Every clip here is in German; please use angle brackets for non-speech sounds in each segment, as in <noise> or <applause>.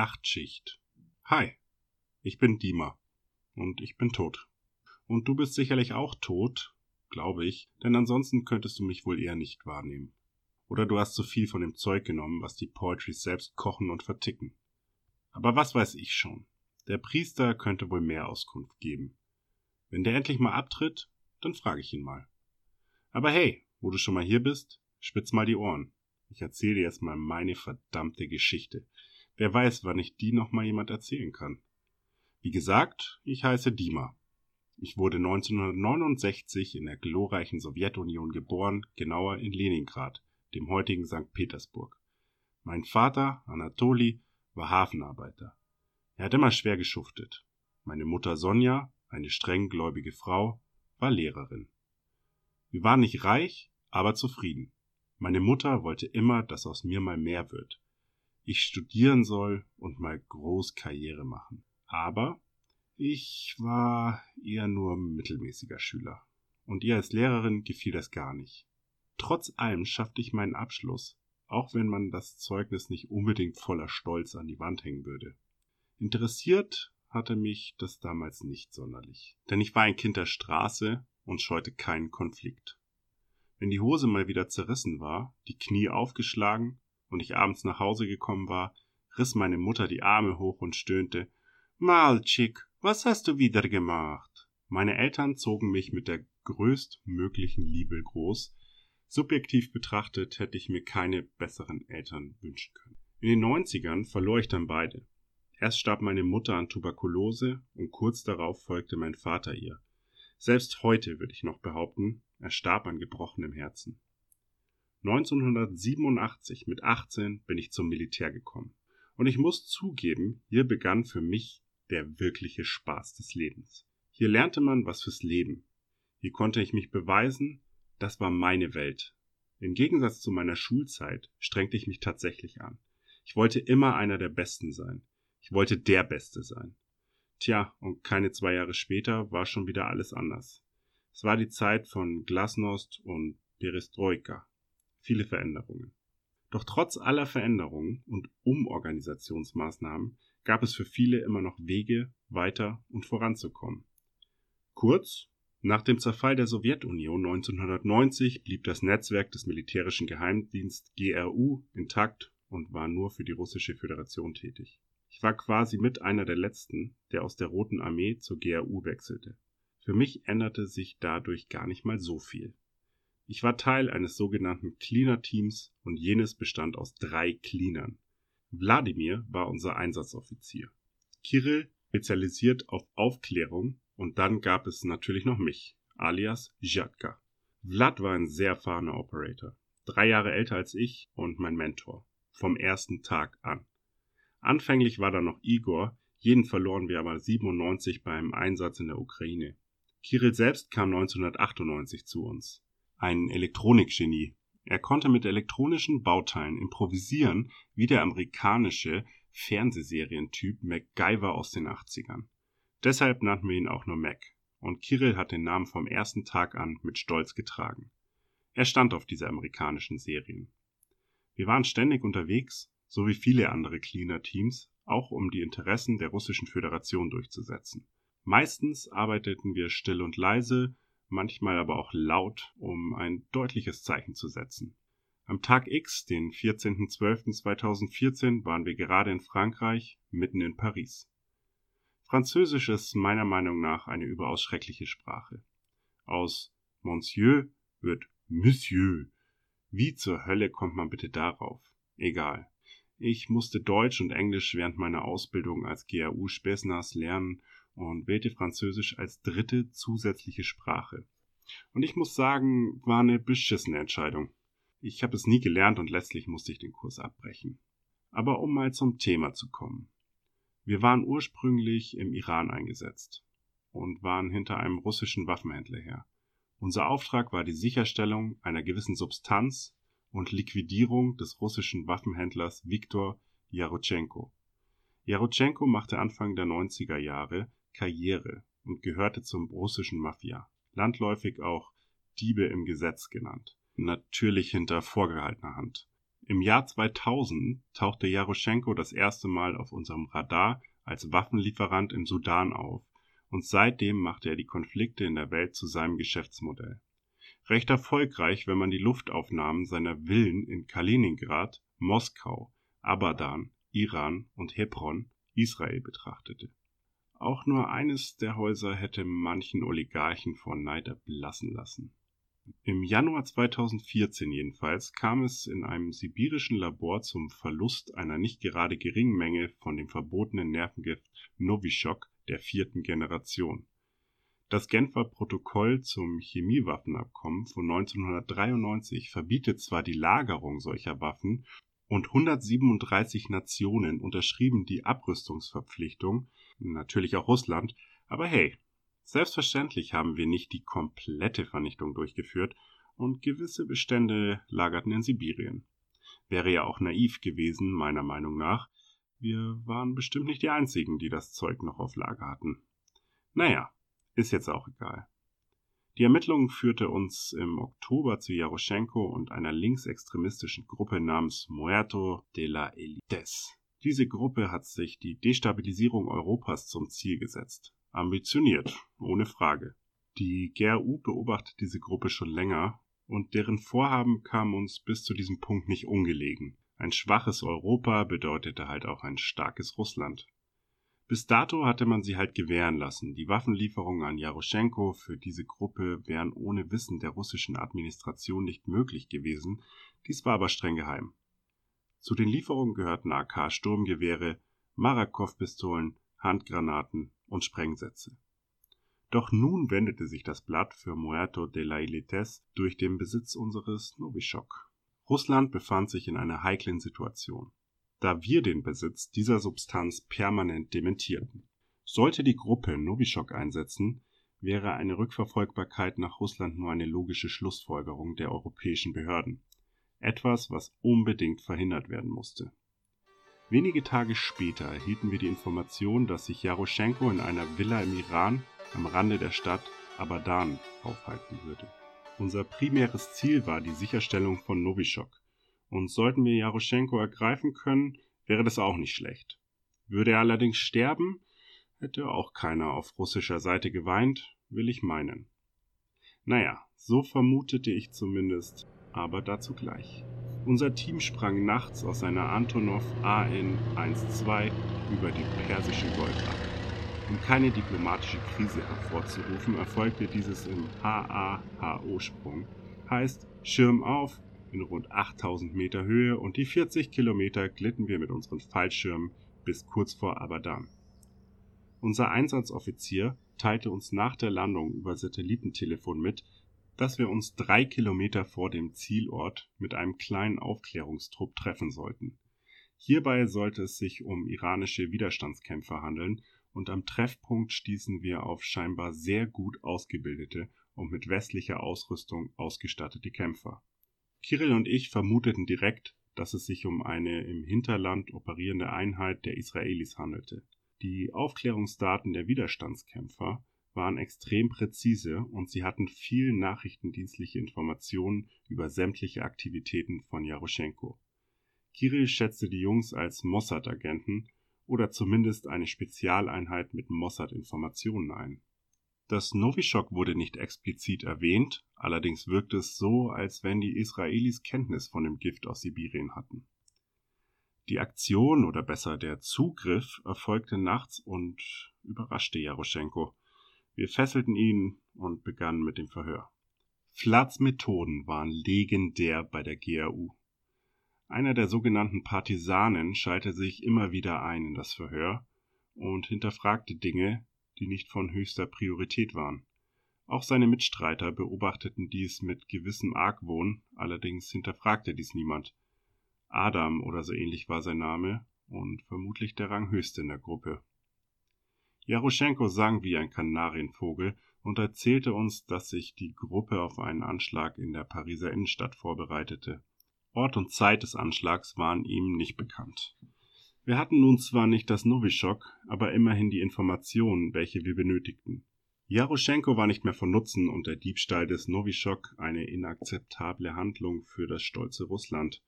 Nachtschicht. Hi, ich bin Dima und ich bin tot. Und du bist sicherlich auch tot, glaube ich, denn ansonsten könntest du mich wohl eher nicht wahrnehmen. Oder du hast zu viel von dem Zeug genommen, was die Poetries selbst kochen und verticken. Aber was weiß ich schon. Der Priester könnte wohl mehr Auskunft geben. Wenn der endlich mal abtritt, dann frage ich ihn mal. Aber hey, wo du schon mal hier bist, spitz mal die Ohren. Ich erzähle dir jetzt mal meine verdammte Geschichte. Wer weiß, wann ich die noch mal jemand erzählen kann. Wie gesagt, ich heiße Dima. Ich wurde 1969 in der glorreichen Sowjetunion geboren, genauer in Leningrad, dem heutigen St. Petersburg. Mein Vater, Anatoli, war Hafenarbeiter. Er hat immer schwer geschuftet. Meine Mutter Sonja, eine streng gläubige Frau, war Lehrerin. Wir waren nicht reich, aber zufrieden. Meine Mutter wollte immer, dass aus mir mal mehr wird. Ich studieren soll und mal groß Karriere machen. Aber ich war eher nur mittelmäßiger Schüler. Und ihr als Lehrerin gefiel das gar nicht. Trotz allem schaffte ich meinen Abschluss, auch wenn man das Zeugnis nicht unbedingt voller Stolz an die Wand hängen würde. Interessiert hatte mich das damals nicht sonderlich, denn ich war ein Kind der Straße und scheute keinen Konflikt. Wenn die Hose mal wieder zerrissen war, die Knie aufgeschlagen und ich abends nach Hause gekommen war, riss meine Mutter die Arme hoch und stöhnte Malchik, was hast du wieder gemacht? Meine Eltern zogen mich mit der größtmöglichen Liebe groß, Subjektiv betrachtet hätte ich mir keine besseren Eltern wünschen können. In den 90ern verlor ich dann beide. Erst starb meine Mutter an Tuberkulose und kurz darauf folgte mein Vater ihr. Selbst heute würde ich noch behaupten, er starb an gebrochenem Herzen. 1987 mit 18 bin ich zum Militär gekommen. Und ich muss zugeben, hier begann für mich der wirkliche Spaß des Lebens. Hier lernte man was fürs Leben. Hier konnte ich mich beweisen das war meine Welt. Im Gegensatz zu meiner Schulzeit strengte ich mich tatsächlich an. Ich wollte immer einer der Besten sein. Ich wollte der Beste sein. Tja, und keine zwei Jahre später war schon wieder alles anders. Es war die Zeit von Glasnost und Perestroika. Viele Veränderungen. Doch trotz aller Veränderungen und Umorganisationsmaßnahmen gab es für viele immer noch Wege, weiter und voranzukommen. Kurz, nach dem Zerfall der Sowjetunion 1990 blieb das Netzwerk des militärischen Geheimdienst GRU intakt und war nur für die Russische Föderation tätig. Ich war quasi mit einer der letzten, der aus der Roten Armee zur GRU wechselte. Für mich änderte sich dadurch gar nicht mal so viel. Ich war Teil eines sogenannten Cleaner-Teams und jenes bestand aus drei Cleanern. Wladimir war unser Einsatzoffizier. Kirill spezialisiert auf Aufklärung und dann gab es natürlich noch mich, alias Jatka. Vlad war ein sehr erfahrener Operator, drei Jahre älter als ich und mein Mentor, vom ersten Tag an. Anfänglich war da noch Igor, jeden verloren wir aber 97 beim Einsatz in der Ukraine. Kirill selbst kam 1998 zu uns. Ein Elektronikgenie. Er konnte mit elektronischen Bauteilen improvisieren wie der amerikanische Fernsehserientyp MacGyver aus den 80ern. Deshalb nannten wir ihn auch nur Mac, und Kirill hat den Namen vom ersten Tag an mit Stolz getragen. Er stand auf diese amerikanischen Serien. Wir waren ständig unterwegs, so wie viele andere Cleaner-Teams, auch um die Interessen der Russischen Föderation durchzusetzen. Meistens arbeiteten wir still und leise, manchmal aber auch laut, um ein deutliches Zeichen zu setzen. Am Tag X, den 14.12.2014, waren wir gerade in Frankreich, mitten in Paris. Französisch ist meiner Meinung nach eine überaus schreckliche Sprache. Aus Monsieur wird Monsieur. Wie zur Hölle kommt man bitte darauf? Egal. Ich musste Deutsch und Englisch während meiner Ausbildung als GAU Spesnas lernen und wählte Französisch als dritte zusätzliche Sprache. Und ich muss sagen, war eine beschissene Entscheidung. Ich habe es nie gelernt und letztlich musste ich den Kurs abbrechen. Aber um mal zum Thema zu kommen. Wir waren ursprünglich im Iran eingesetzt und waren hinter einem russischen Waffenhändler her. Unser Auftrag war die Sicherstellung einer gewissen Substanz und Liquidierung des russischen Waffenhändlers Viktor Jarotschenko. Jarotschenko machte Anfang der 90er Jahre Karriere und gehörte zum russischen Mafia, landläufig auch Diebe im Gesetz genannt, natürlich hinter vorgehaltener Hand. Im Jahr 2000 tauchte Jaroschenko das erste Mal auf unserem Radar als Waffenlieferant im Sudan auf und seitdem machte er die Konflikte in der Welt zu seinem Geschäftsmodell. Recht erfolgreich, wenn man die Luftaufnahmen seiner Villen in Kaliningrad, Moskau, Abadan, Iran und Hebron, Israel betrachtete. Auch nur eines der Häuser hätte manchen Oligarchen vor Neid erblassen lassen. Im Januar 2014 jedenfalls kam es in einem sibirischen Labor zum Verlust einer nicht gerade geringen Menge von dem verbotenen Nervengift Novichok der vierten Generation. Das Genfer Protokoll zum Chemiewaffenabkommen von 1993 verbietet zwar die Lagerung solcher Waffen und 137 Nationen unterschrieben die Abrüstungsverpflichtung, natürlich auch Russland, aber hey, Selbstverständlich haben wir nicht die komplette Vernichtung durchgeführt und gewisse Bestände lagerten in Sibirien. Wäre ja auch naiv gewesen, meiner Meinung nach. Wir waren bestimmt nicht die Einzigen, die das Zeug noch auf Lager hatten. Naja, ist jetzt auch egal. Die Ermittlung führte uns im Oktober zu Jaroschenko und einer linksextremistischen Gruppe namens Muerto de la Elites. Diese Gruppe hat sich die Destabilisierung Europas zum Ziel gesetzt. Ambitioniert, ohne Frage. Die GRU beobachtet diese Gruppe schon länger und deren Vorhaben kamen uns bis zu diesem Punkt nicht ungelegen. Ein schwaches Europa bedeutete halt auch ein starkes Russland. Bis dato hatte man sie halt gewähren lassen. Die Waffenlieferungen an Jaroschenko für diese Gruppe wären ohne Wissen der russischen Administration nicht möglich gewesen. Dies war aber streng geheim. Zu den Lieferungen gehörten AK-Sturmgewehre, Marakow-Pistolen, Handgranaten und Sprengsätze. Doch nun wendete sich das Blatt für Muerto de la Ilites durch den Besitz unseres Novichok. Russland befand sich in einer heiklen Situation, da wir den Besitz dieser Substanz permanent dementierten. Sollte die Gruppe Novichok einsetzen, wäre eine Rückverfolgbarkeit nach Russland nur eine logische Schlussfolgerung der europäischen Behörden. Etwas, was unbedingt verhindert werden musste. Wenige Tage später erhielten wir die Information, dass sich Jaroschenko in einer Villa im Iran am Rande der Stadt Abadan aufhalten würde. Unser primäres Ziel war die Sicherstellung von Novichok. Und sollten wir Jaroschenko ergreifen können, wäre das auch nicht schlecht. Würde er allerdings sterben, hätte auch keiner auf russischer Seite geweint, will ich meinen. Naja, so vermutete ich zumindest, aber dazu gleich. Unser Team sprang nachts aus einer Antonov AN-12 über den Persischen Golf ab. Um keine diplomatische Krise hervorzurufen, erfolgte dieses im HAHO-Sprung. Heißt, Schirm auf, in rund 8000 Meter Höhe und die 40 Kilometer glitten wir mit unseren Fallschirmen bis kurz vor Abadan. Unser Einsatzoffizier teilte uns nach der Landung über Satellitentelefon mit, dass wir uns drei Kilometer vor dem Zielort mit einem kleinen Aufklärungstrupp treffen sollten. Hierbei sollte es sich um iranische Widerstandskämpfer handeln, und am Treffpunkt stießen wir auf scheinbar sehr gut ausgebildete und mit westlicher Ausrüstung ausgestattete Kämpfer. Kirill und ich vermuteten direkt, dass es sich um eine im Hinterland operierende Einheit der Israelis handelte. Die Aufklärungsdaten der Widerstandskämpfer waren extrem präzise und sie hatten viel nachrichtendienstliche Informationen über sämtliche Aktivitäten von Jaroschenko. Kirill schätzte die Jungs als Mossad-Agenten oder zumindest eine Spezialeinheit mit Mossad-Informationen ein. Das Novichok wurde nicht explizit erwähnt, allerdings wirkte es so, als wenn die Israelis Kenntnis von dem Gift aus Sibirien hatten. Die Aktion oder besser der Zugriff erfolgte nachts und überraschte Jaroschenko. Wir fesselten ihn und begannen mit dem Verhör. Flats Methoden waren legendär bei der GRU. Einer der sogenannten Partisanen schaltete sich immer wieder ein in das Verhör und hinterfragte Dinge, die nicht von höchster Priorität waren. Auch seine Mitstreiter beobachteten dies mit gewissem Argwohn, allerdings hinterfragte dies niemand. Adam oder so ähnlich war sein Name und vermutlich der Ranghöchste in der Gruppe. Jaroschenko sang wie ein Kanarienvogel und erzählte uns, dass sich die Gruppe auf einen Anschlag in der Pariser Innenstadt vorbereitete. Ort und Zeit des Anschlags waren ihm nicht bekannt. Wir hatten nun zwar nicht das Novichok, aber immerhin die Informationen, welche wir benötigten. Jaroschenko war nicht mehr von Nutzen und der Diebstahl des Novichok eine inakzeptable Handlung für das stolze Russland.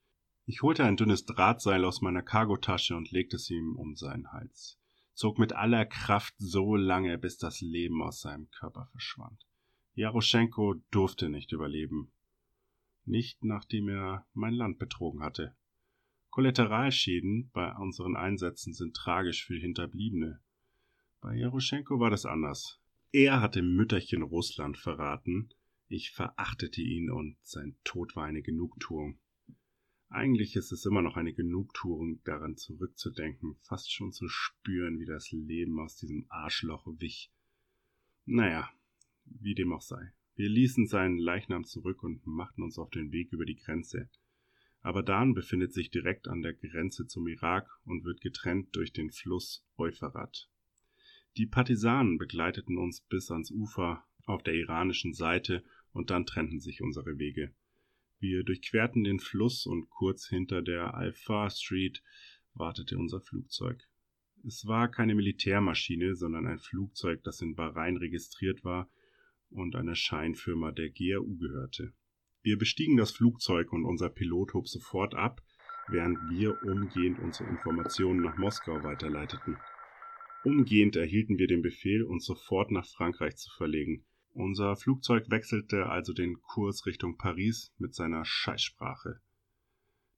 Ich holte ein dünnes Drahtseil aus meiner Cargotasche und legte es ihm um seinen Hals, zog mit aller Kraft so lange, bis das Leben aus seinem Körper verschwand. Jaroschenko durfte nicht überleben. Nicht nachdem er mein Land betrogen hatte. Kollateralschäden bei unseren Einsätzen sind tragisch für Hinterbliebene. Bei Jaroschenko war das anders. Er hatte Mütterchen Russland verraten, ich verachtete ihn und sein Tod war eine Genugtuung. Eigentlich ist es immer noch eine Genugtuung, daran zurückzudenken, fast schon zu spüren, wie das Leben aus diesem Arschloch wich. Naja, wie dem auch sei. Wir ließen seinen Leichnam zurück und machten uns auf den Weg über die Grenze. Abadan befindet sich direkt an der Grenze zum Irak und wird getrennt durch den Fluss Euphrat. Die Partisanen begleiteten uns bis ans Ufer auf der iranischen Seite und dann trennten sich unsere Wege. Wir durchquerten den Fluss und kurz hinter der Alpha Street wartete unser Flugzeug. Es war keine Militärmaschine, sondern ein Flugzeug, das in Bahrain registriert war und einer Scheinfirma der GRU gehörte. Wir bestiegen das Flugzeug und unser Pilot hob sofort ab, während wir umgehend unsere Informationen nach Moskau weiterleiteten. Umgehend erhielten wir den Befehl, uns sofort nach Frankreich zu verlegen. Unser Flugzeug wechselte also den Kurs Richtung Paris mit seiner Scheißsprache.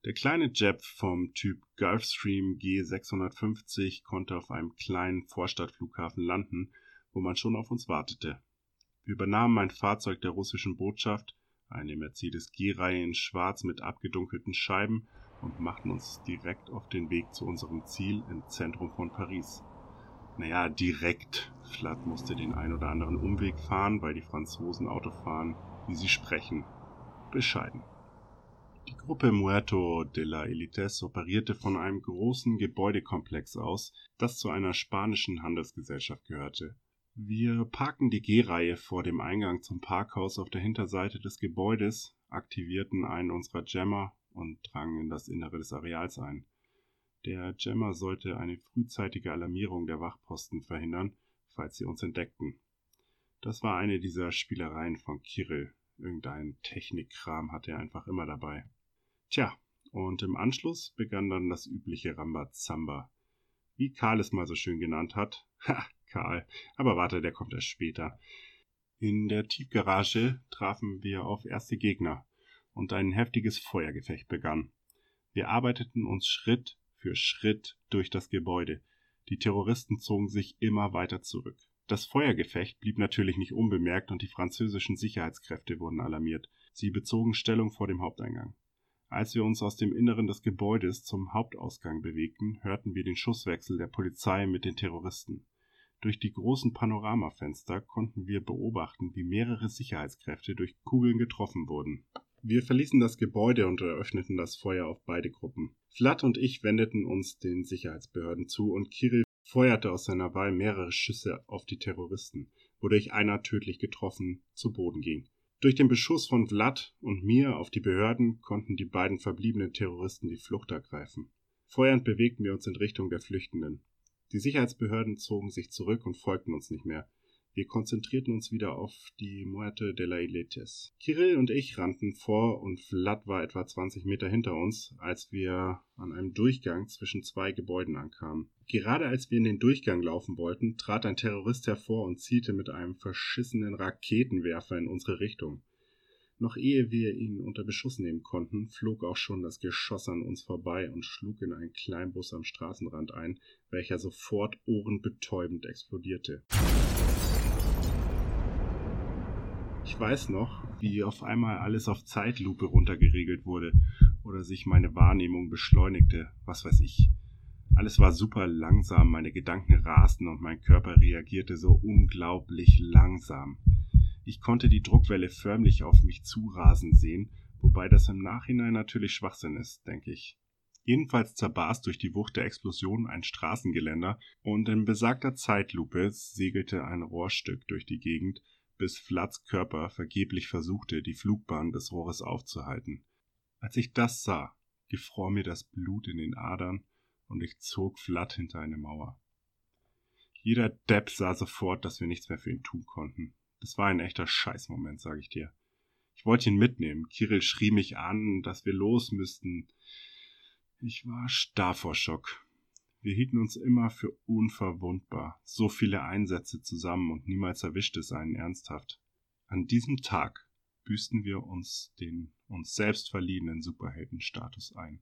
Der kleine Jeb vom Typ Gulfstream G650 konnte auf einem kleinen Vorstadtflughafen landen, wo man schon auf uns wartete. Wir übernahmen ein Fahrzeug der russischen Botschaft, eine Mercedes G-Reihe in Schwarz mit abgedunkelten Scheiben und machten uns direkt auf den Weg zu unserem Ziel im Zentrum von Paris. Naja, direkt. Flat musste den ein oder anderen Umweg fahren, weil die Franzosen Auto fahren, wie sie sprechen. Bescheiden. Die Gruppe Muerto de la Elites operierte von einem großen Gebäudekomplex aus, das zu einer spanischen Handelsgesellschaft gehörte. Wir parken die G-Reihe vor dem Eingang zum Parkhaus auf der Hinterseite des Gebäudes, aktivierten einen unserer Jammer und drangen in das Innere des Areals ein. Der Jammer sollte eine frühzeitige Alarmierung der Wachposten verhindern, falls sie uns entdeckten. Das war eine dieser Spielereien von Kirill. Irgendein Technikkram hatte er einfach immer dabei. Tja, und im Anschluss begann dann das übliche Rambazamba. Wie Karl es mal so schön genannt hat. <laughs> Ha, Karl. Aber warte, der kommt erst später. In der Tiefgarage trafen wir auf erste Gegner und ein heftiges Feuergefecht begann. Wir arbeiteten uns Schritt für Schritt durch das Gebäude. Die Terroristen zogen sich immer weiter zurück. Das Feuergefecht blieb natürlich nicht unbemerkt und die französischen Sicherheitskräfte wurden alarmiert. Sie bezogen Stellung vor dem Haupteingang. Als wir uns aus dem Inneren des Gebäudes zum Hauptausgang bewegten, hörten wir den Schusswechsel der Polizei mit den Terroristen. Durch die großen Panoramafenster konnten wir beobachten, wie mehrere Sicherheitskräfte durch Kugeln getroffen wurden. Wir verließen das Gebäude und eröffneten das Feuer auf beide Gruppen. Flatt und ich wendeten uns den Sicherheitsbehörden zu und Kirill feuerte aus seiner Wahl mehrere Schüsse auf die Terroristen, wodurch einer tödlich getroffen zu Boden ging. Durch den Beschuss von Vlad und mir auf die Behörden konnten die beiden verbliebenen Terroristen die Flucht ergreifen. Feuernd bewegten wir uns in Richtung der Flüchtenden. Die Sicherheitsbehörden zogen sich zurück und folgten uns nicht mehr. Wir konzentrierten uns wieder auf die Muerte de la Iletes. Kirill und ich rannten vor und Vlad war etwa 20 Meter hinter uns, als wir an einem Durchgang zwischen zwei Gebäuden ankamen. Gerade als wir in den Durchgang laufen wollten, trat ein Terrorist hervor und zielte mit einem verschissenen Raketenwerfer in unsere Richtung. Noch ehe wir ihn unter Beschuss nehmen konnten, flog auch schon das Geschoss an uns vorbei und schlug in einen Kleinbus am Straßenrand ein, welcher sofort ohrenbetäubend explodierte. Ich weiß noch, wie auf einmal alles auf Zeitlupe runtergeregelt wurde oder sich meine Wahrnehmung beschleunigte, was weiß ich. Alles war super langsam, meine Gedanken rasten und mein Körper reagierte so unglaublich langsam. Ich konnte die Druckwelle förmlich auf mich zurasen sehen, wobei das im Nachhinein natürlich Schwachsinn ist, denke ich. Jedenfalls zerbarst durch die Wucht der Explosion ein Straßengeländer und in besagter Zeitlupe segelte ein Rohrstück durch die Gegend, bis Flats Körper vergeblich versuchte, die Flugbahn des Rohres aufzuhalten. Als ich das sah, gefror mir das Blut in den Adern und ich zog Flat hinter eine Mauer. Jeder Depp sah sofort, dass wir nichts mehr für ihn tun konnten. Das war ein echter Scheißmoment, sag ich dir. Ich wollte ihn mitnehmen. Kirill schrie mich an, dass wir los müssten. Ich war starr vor Schock. Wir hielten uns immer für unverwundbar. So viele Einsätze zusammen und niemals erwischte es einen ernsthaft. An diesem Tag büßten wir uns den uns selbst verliehenen Superheldenstatus ein.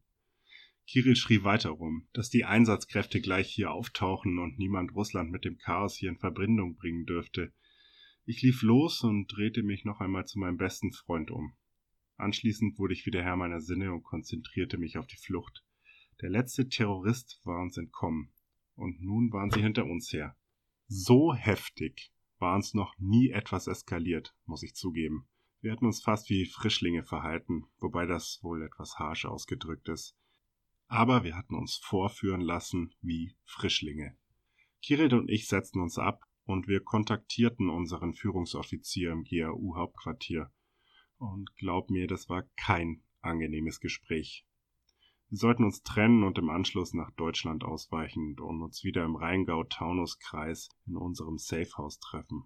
Kirill schrie weiter rum, dass die Einsatzkräfte gleich hier auftauchen und niemand Russland mit dem Chaos hier in Verbindung bringen dürfte. Ich lief los und drehte mich noch einmal zu meinem besten Freund um. Anschließend wurde ich wieder Herr meiner Sinne und konzentrierte mich auf die Flucht. Der letzte Terrorist war uns entkommen, und nun waren sie hinter uns her. So heftig war uns noch nie etwas eskaliert, muss ich zugeben. Wir hatten uns fast wie Frischlinge verhalten, wobei das wohl etwas harsch ausgedrückt ist. Aber wir hatten uns vorführen lassen wie Frischlinge. Kirill und ich setzten uns ab und wir kontaktierten unseren Führungsoffizier im GAU-Hauptquartier. Und glaub mir, das war kein angenehmes Gespräch. Wir sollten uns trennen und im Anschluss nach Deutschland ausweichen und uns wieder im Rheingau-Taunus-Kreis in unserem Safehouse treffen.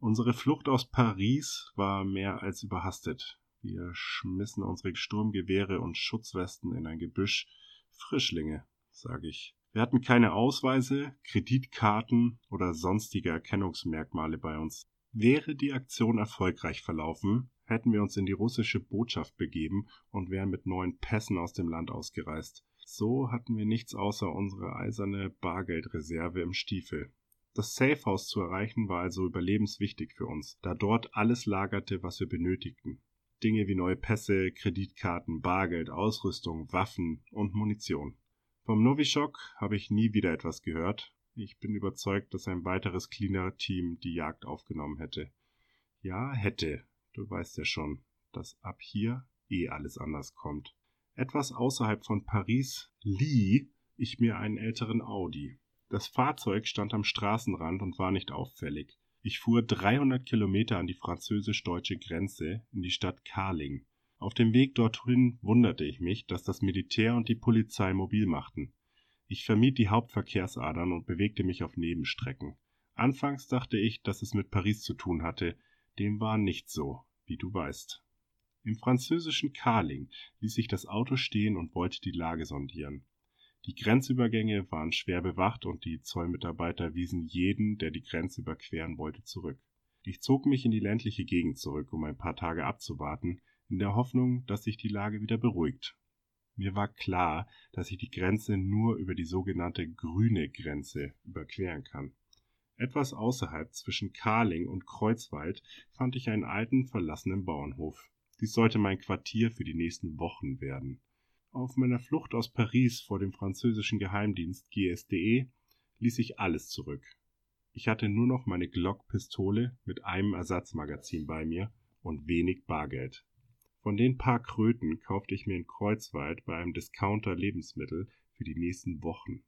Unsere Flucht aus Paris war mehr als überhastet. Wir schmissen unsere Sturmgewehre und Schutzwesten in ein Gebüsch. Frischlinge, sage ich. Wir hatten keine Ausweise, Kreditkarten oder sonstige Erkennungsmerkmale bei uns. Wäre die Aktion erfolgreich verlaufen, hätten wir uns in die russische Botschaft begeben und wären mit neuen Pässen aus dem Land ausgereist. So hatten wir nichts außer unsere eiserne Bargeldreserve im Stiefel. Das Safehouse zu erreichen war also überlebenswichtig für uns, da dort alles lagerte, was wir benötigten. Dinge wie neue Pässe, Kreditkarten, Bargeld, Ausrüstung, Waffen und Munition. Vom Novichok habe ich nie wieder etwas gehört. Ich bin überzeugt, dass ein weiteres Cleaner-Team die Jagd aufgenommen hätte. Ja, hätte, Du weißt ja schon, dass ab hier eh alles anders kommt. Etwas außerhalb von Paris lieh ich mir einen älteren Audi. Das Fahrzeug stand am Straßenrand und war nicht auffällig. Ich fuhr 300 Kilometer an die französisch-deutsche Grenze in die Stadt Karling. Auf dem Weg dorthin wunderte ich mich, dass das Militär und die Polizei mobil machten. Ich vermied die Hauptverkehrsadern und bewegte mich auf Nebenstrecken. Anfangs dachte ich, dass es mit Paris zu tun hatte, dem war nicht so, wie du weißt. Im französischen Karling ließ ich das Auto stehen und wollte die Lage sondieren. Die Grenzübergänge waren schwer bewacht und die Zollmitarbeiter wiesen jeden, der die Grenze überqueren wollte, zurück. Ich zog mich in die ländliche Gegend zurück, um ein paar Tage abzuwarten, in der Hoffnung, dass sich die Lage wieder beruhigt. Mir war klar, dass ich die Grenze nur über die sogenannte grüne Grenze überqueren kann. Etwas außerhalb zwischen Karling und Kreuzwald fand ich einen alten, verlassenen Bauernhof. Dies sollte mein Quartier für die nächsten Wochen werden. Auf meiner Flucht aus Paris vor dem französischen Geheimdienst GSDE ließ ich alles zurück. Ich hatte nur noch meine Glock-Pistole mit einem Ersatzmagazin bei mir und wenig Bargeld. Von den paar Kröten kaufte ich mir in Kreuzwald bei einem Discounter Lebensmittel für die nächsten Wochen.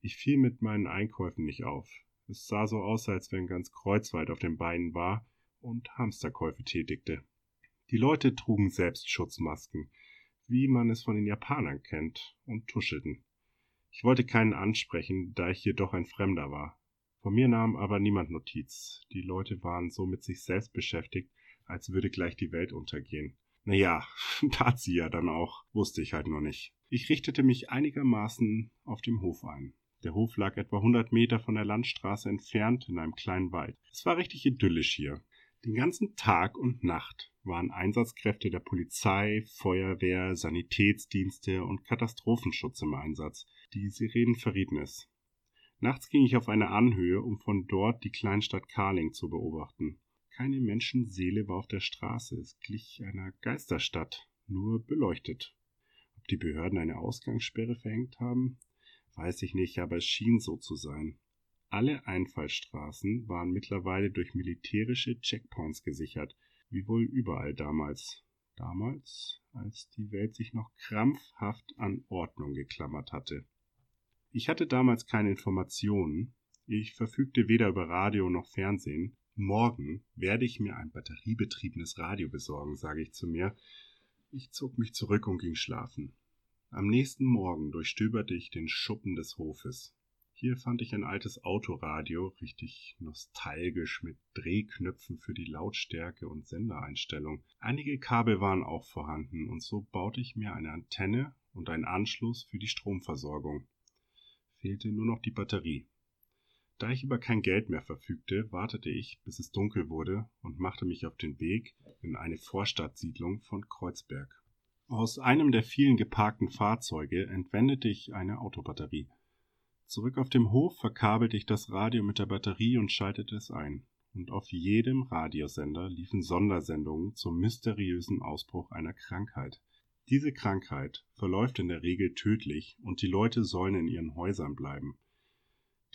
Ich fiel mit meinen Einkäufen nicht auf. Es sah so aus, als wenn ganz Kreuzwald auf den Beinen war und Hamsterkäufe tätigte. Die Leute trugen selbst Schutzmasken, wie man es von den Japanern kennt, und tuschelten. Ich wollte keinen ansprechen, da ich jedoch ein Fremder war. Von mir nahm aber niemand Notiz. Die Leute waren so mit sich selbst beschäftigt, als würde gleich die Welt untergehen. Naja, <laughs> tat sie ja dann auch, wusste ich halt nur nicht. Ich richtete mich einigermaßen auf dem Hof ein. Der Hof lag etwa 100 Meter von der Landstraße entfernt in einem kleinen Wald. Es war richtig idyllisch hier. Den ganzen Tag und Nacht waren Einsatzkräfte der Polizei, Feuerwehr, Sanitätsdienste und Katastrophenschutz im Einsatz. Die Sirenen verrieten es. Nachts ging ich auf eine Anhöhe, um von dort die Kleinstadt Karling zu beobachten. Keine Menschenseele war auf der Straße, es glich einer Geisterstadt, nur beleuchtet. Ob die Behörden eine Ausgangssperre verhängt haben? Weiß ich nicht, aber es schien so zu sein. Alle Einfallstraßen waren mittlerweile durch militärische Checkpoints gesichert, wie wohl überall damals. Damals, als die Welt sich noch krampfhaft an Ordnung geklammert hatte. Ich hatte damals keine Informationen, ich verfügte weder über Radio noch Fernsehen. Morgen werde ich mir ein batteriebetriebenes Radio besorgen, sage ich zu mir. Ich zog mich zurück und ging schlafen. Am nächsten Morgen durchstöberte ich den Schuppen des Hofes. Hier fand ich ein altes Autoradio, richtig nostalgisch mit Drehknöpfen für die Lautstärke und Sendereinstellung. Einige Kabel waren auch vorhanden und so baute ich mir eine Antenne und ein Anschluss für die Stromversorgung. Fehlte nur noch die Batterie. Da ich über kein Geld mehr verfügte, wartete ich, bis es dunkel wurde und machte mich auf den Weg in eine Vorstadtsiedlung von Kreuzberg. Aus einem der vielen geparkten Fahrzeuge entwendete ich eine Autobatterie. Zurück auf dem Hof verkabelte ich das Radio mit der Batterie und schaltete es ein. Und auf jedem Radiosender liefen Sondersendungen zum mysteriösen Ausbruch einer Krankheit. Diese Krankheit verläuft in der Regel tödlich und die Leute sollen in ihren Häusern bleiben.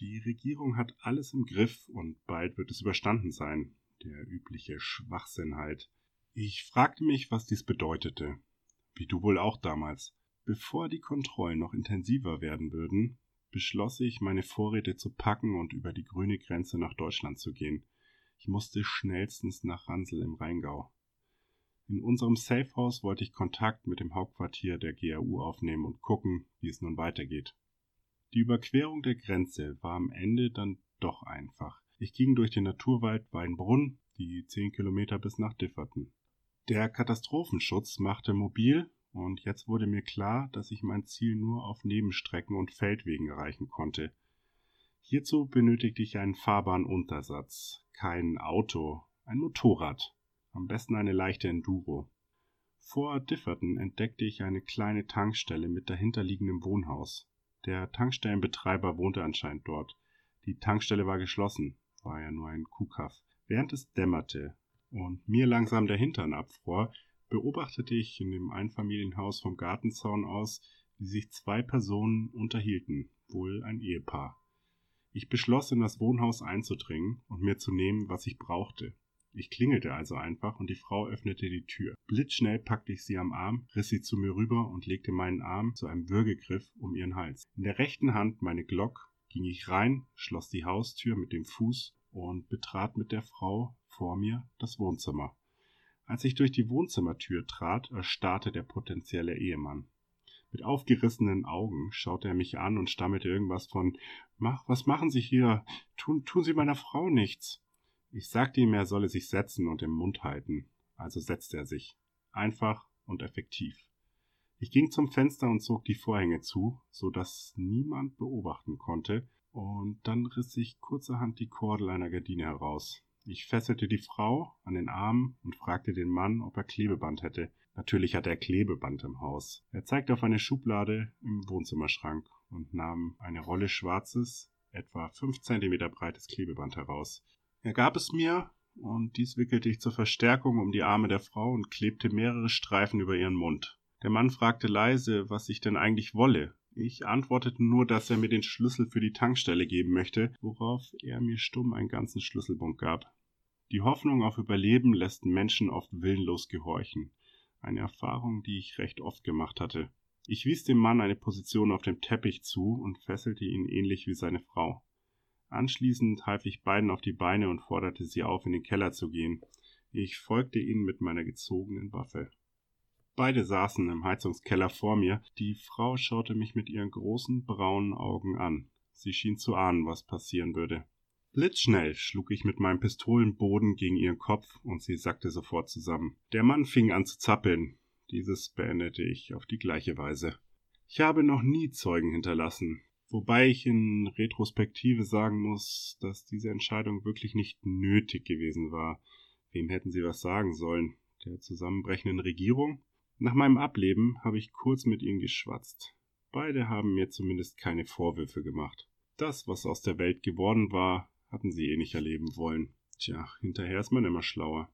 Die Regierung hat alles im Griff und bald wird es überstanden sein. Der übliche Schwachsinn halt. Ich fragte mich, was dies bedeutete. Wie du wohl auch damals. Bevor die Kontrollen noch intensiver werden würden, beschloss ich, meine Vorräte zu packen und über die grüne Grenze nach Deutschland zu gehen. Ich musste schnellstens nach Ransel im Rheingau. In unserem Safehouse wollte ich Kontakt mit dem Hauptquartier der GAU aufnehmen und gucken, wie es nun weitergeht. Die Überquerung der Grenze war am Ende dann doch einfach. Ich ging durch den Naturwald Weinbrunn, die zehn Kilometer bis nach Differten. Der Katastrophenschutz machte mobil und jetzt wurde mir klar, dass ich mein Ziel nur auf Nebenstrecken und Feldwegen erreichen konnte. Hierzu benötigte ich einen Fahrbahnuntersatz, kein Auto, ein Motorrad, am besten eine leichte Enduro. Vor Differten entdeckte ich eine kleine Tankstelle mit dahinterliegendem Wohnhaus. Der Tankstellenbetreiber wohnte anscheinend dort. Die Tankstelle war geschlossen, war ja nur ein Kuhkaff. Während es dämmerte und mir langsam der Hintern abfror, beobachtete ich in dem Einfamilienhaus vom Gartenzaun aus, wie sich zwei Personen unterhielten, wohl ein Ehepaar. Ich beschloss, in das Wohnhaus einzudringen und mir zu nehmen, was ich brauchte. Ich klingelte also einfach und die Frau öffnete die Tür. Blitzschnell packte ich sie am Arm, riss sie zu mir rüber und legte meinen Arm zu einem Würgegriff um ihren Hals. In der rechten Hand meine Glock, ging ich rein, schloss die Haustür mit dem Fuß und betrat mit der Frau vor mir das Wohnzimmer. Als ich durch die Wohnzimmertür trat, erstarrte der potenzielle Ehemann. Mit aufgerissenen Augen schaute er mich an und stammelte irgendwas von Mach, was machen Sie hier? Tun, tun Sie meiner Frau nichts. Ich sagte ihm, er solle sich setzen und den Mund halten. Also setzte er sich. Einfach und effektiv. Ich ging zum Fenster und zog die Vorhänge zu, so dass niemand beobachten konnte, und dann riss ich kurzerhand die Kordel einer Gardine heraus. Ich fesselte die Frau an den Arm und fragte den Mann, ob er Klebeband hätte. Natürlich hatte er Klebeband im Haus. Er zeigte auf eine Schublade im Wohnzimmerschrank und nahm eine Rolle schwarzes, etwa fünf Zentimeter breites Klebeband heraus. Er gab es mir, und dies wickelte ich zur Verstärkung um die Arme der Frau und klebte mehrere Streifen über ihren Mund. Der Mann fragte leise, was ich denn eigentlich wolle. Ich antwortete nur, dass er mir den Schlüssel für die Tankstelle geben möchte, worauf er mir stumm einen ganzen Schlüsselbund gab. Die Hoffnung auf Überleben lässt Menschen oft willenlos gehorchen. Eine Erfahrung, die ich recht oft gemacht hatte. Ich wies dem Mann eine Position auf dem Teppich zu und fesselte ihn ähnlich wie seine Frau. Anschließend half ich beiden auf die Beine und forderte sie auf, in den Keller zu gehen. Ich folgte ihnen mit meiner gezogenen Waffe. Beide saßen im Heizungskeller vor mir. Die Frau schaute mich mit ihren großen braunen Augen an. Sie schien zu ahnen, was passieren würde. Blitzschnell schlug ich mit meinem Pistolenboden gegen ihren Kopf und sie sackte sofort zusammen. Der Mann fing an zu zappeln. Dieses beendete ich auf die gleiche Weise. Ich habe noch nie Zeugen hinterlassen. Wobei ich in Retrospektive sagen muss, dass diese Entscheidung wirklich nicht nötig gewesen war. Wem hätten sie was sagen sollen? Der zusammenbrechenden Regierung? Nach meinem Ableben habe ich kurz mit ihnen geschwatzt. Beide haben mir zumindest keine Vorwürfe gemacht. Das, was aus der Welt geworden war, hatten sie eh nicht erleben wollen. Tja, hinterher ist man immer schlauer.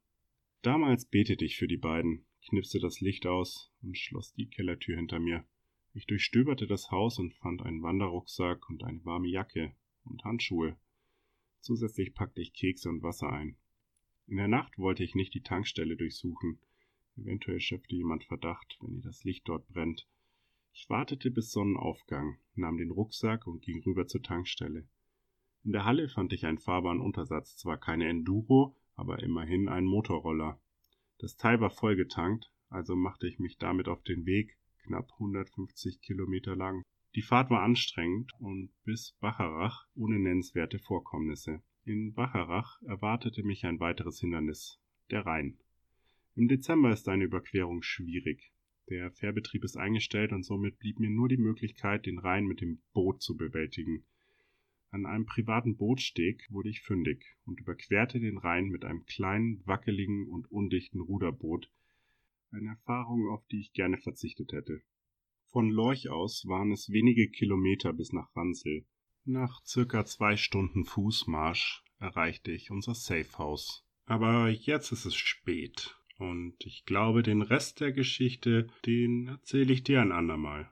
Damals betete ich für die beiden, knipste das Licht aus und schloss die Kellertür hinter mir. Ich durchstöberte das Haus und fand einen Wanderrucksack und eine warme Jacke und Handschuhe. Zusätzlich packte ich Kekse und Wasser ein. In der Nacht wollte ich nicht die Tankstelle durchsuchen. Eventuell schöpfte jemand Verdacht, wenn ihr das Licht dort brennt. Ich wartete bis Sonnenaufgang, nahm den Rucksack und ging rüber zur Tankstelle. In der Halle fand ich einen fahrbaren Untersatz, zwar keine Enduro, aber immerhin einen Motorroller. Das Teil war vollgetankt, also machte ich mich damit auf den Weg, knapp 150 Kilometer lang. Die Fahrt war anstrengend und bis Bacharach ohne nennenswerte Vorkommnisse. In Bacharach erwartete mich ein weiteres Hindernis, der Rhein. Im Dezember ist eine Überquerung schwierig. Der Fährbetrieb ist eingestellt und somit blieb mir nur die Möglichkeit, den Rhein mit dem Boot zu bewältigen. An einem privaten Bootsteg wurde ich fündig und überquerte den Rhein mit einem kleinen, wackeligen und undichten Ruderboot, eine Erfahrung, auf die ich gerne verzichtet hätte. Von Lorch aus waren es wenige Kilometer bis nach Ransel. Nach circa zwei Stunden Fußmarsch erreichte ich unser Safehouse. Aber jetzt ist es spät und ich glaube, den Rest der Geschichte, den erzähle ich dir ein andermal.